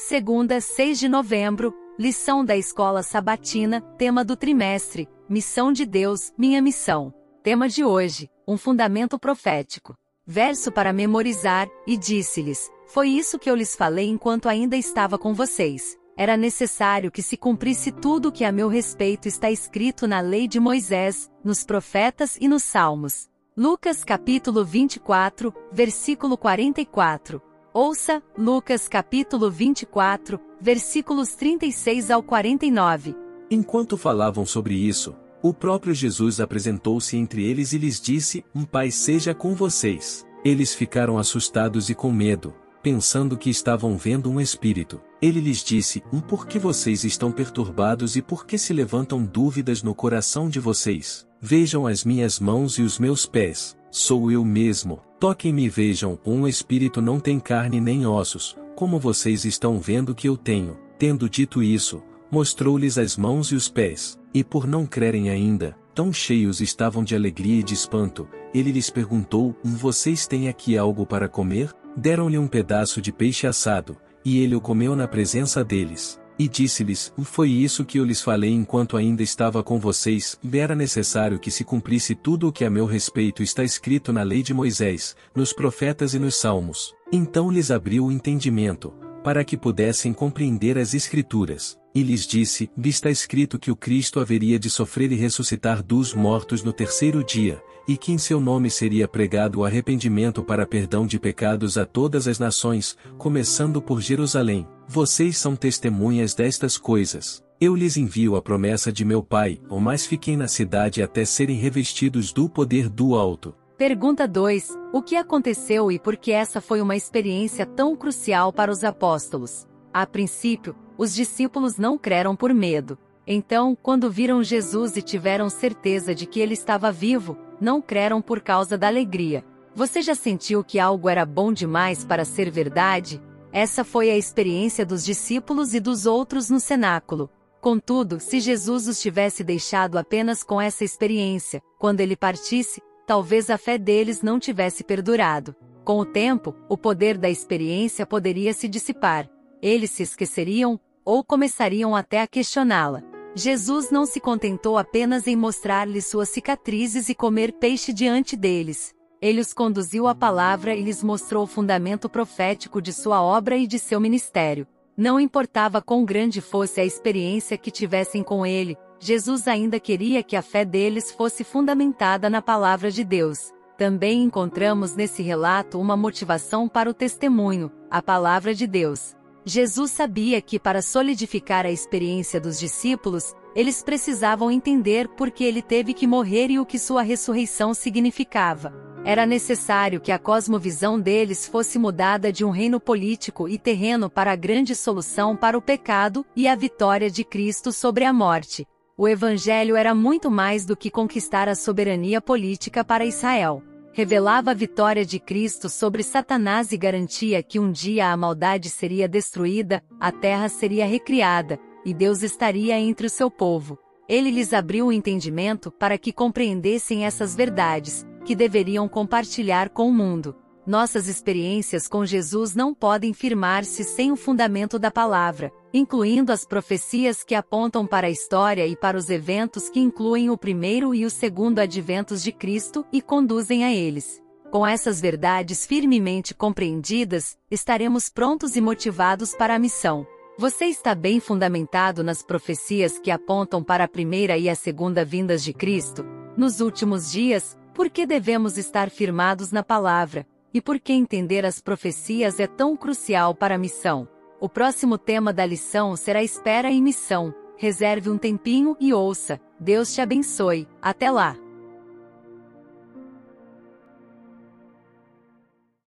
Segunda, 6 de novembro, lição da escola sabatina, tema do trimestre, Missão de Deus, minha missão. Tema de hoje, um fundamento profético. Verso para memorizar, e disse-lhes: Foi isso que eu lhes falei enquanto ainda estava com vocês. Era necessário que se cumprisse tudo o que a meu respeito está escrito na lei de Moisés, nos profetas e nos salmos. Lucas capítulo 24, versículo 44. Ouça, Lucas capítulo 24, versículos 36 ao 49. Enquanto falavam sobre isso, o próprio Jesus apresentou-se entre eles e lhes disse: Um Pai seja com vocês. Eles ficaram assustados e com medo, pensando que estavam vendo um espírito. Ele lhes disse: Um por que vocês estão perturbados e por que se levantam dúvidas no coração de vocês? Vejam as minhas mãos e os meus pés. Sou eu mesmo. Toquem-me e vejam, um espírito não tem carne nem ossos, como vocês estão vendo que eu tenho. Tendo dito isso, mostrou-lhes as mãos e os pés, e por não crerem ainda, tão cheios estavam de alegria e de espanto, ele lhes perguntou: Vocês têm aqui algo para comer? Deram-lhe um pedaço de peixe assado, e ele o comeu na presença deles. E disse-lhes: Foi isso que eu lhes falei enquanto ainda estava com vocês, era necessário que se cumprisse tudo o que a meu respeito está escrito na lei de Moisés, nos profetas e nos salmos. Então lhes abriu o entendimento, para que pudessem compreender as Escrituras. E lhes disse: Está escrito que o Cristo haveria de sofrer e ressuscitar dos mortos no terceiro dia, e que em seu nome seria pregado o arrependimento para perdão de pecados a todas as nações, começando por Jerusalém. Vocês são testemunhas destas coisas. Eu lhes envio a promessa de meu Pai, ou mais fiquem na cidade até serem revestidos do poder do alto. Pergunta 2. O que aconteceu e por que essa foi uma experiência tão crucial para os apóstolos? A princípio, os discípulos não creram por medo. Então, quando viram Jesus e tiveram certeza de que ele estava vivo, não creram por causa da alegria. Você já sentiu que algo era bom demais para ser verdade? Essa foi a experiência dos discípulos e dos outros no cenáculo. Contudo, se Jesus os tivesse deixado apenas com essa experiência, quando ele partisse, talvez a fé deles não tivesse perdurado. Com o tempo, o poder da experiência poderia se dissipar. Eles se esqueceriam, ou começariam até a questioná-la. Jesus não se contentou apenas em mostrar-lhes suas cicatrizes e comer peixe diante deles. Ele os conduziu à palavra e lhes mostrou o fundamento profético de sua obra e de seu ministério. Não importava quão grande fosse a experiência que tivessem com ele, Jesus ainda queria que a fé deles fosse fundamentada na palavra de Deus. Também encontramos nesse relato uma motivação para o testemunho, a palavra de Deus. Jesus sabia que para solidificar a experiência dos discípulos, eles precisavam entender por que ele teve que morrer e o que sua ressurreição significava. Era necessário que a cosmovisão deles fosse mudada de um reino político e terreno para a grande solução para o pecado e a vitória de Cristo sobre a morte. O Evangelho era muito mais do que conquistar a soberania política para Israel revelava a vitória de Cristo sobre Satanás e garantia que um dia a maldade seria destruída, a terra seria recriada, e Deus estaria entre o seu povo. Ele lhes abriu o entendimento para que compreendessem essas verdades, que deveriam compartilhar com o mundo. Nossas experiências com Jesus não podem firmar-se sem o fundamento da palavra, incluindo as profecias que apontam para a história e para os eventos que incluem o primeiro e o segundo adventos de Cristo e conduzem a eles. Com essas verdades firmemente compreendidas, estaremos prontos e motivados para a missão. Você está bem fundamentado nas profecias que apontam para a primeira e a segunda vindas de Cristo? Nos últimos dias, por que devemos estar firmados na palavra? E por que entender as profecias é tão crucial para a missão? O próximo tema da lição será Espera e Missão. Reserve um tempinho e ouça. Deus te abençoe. Até lá!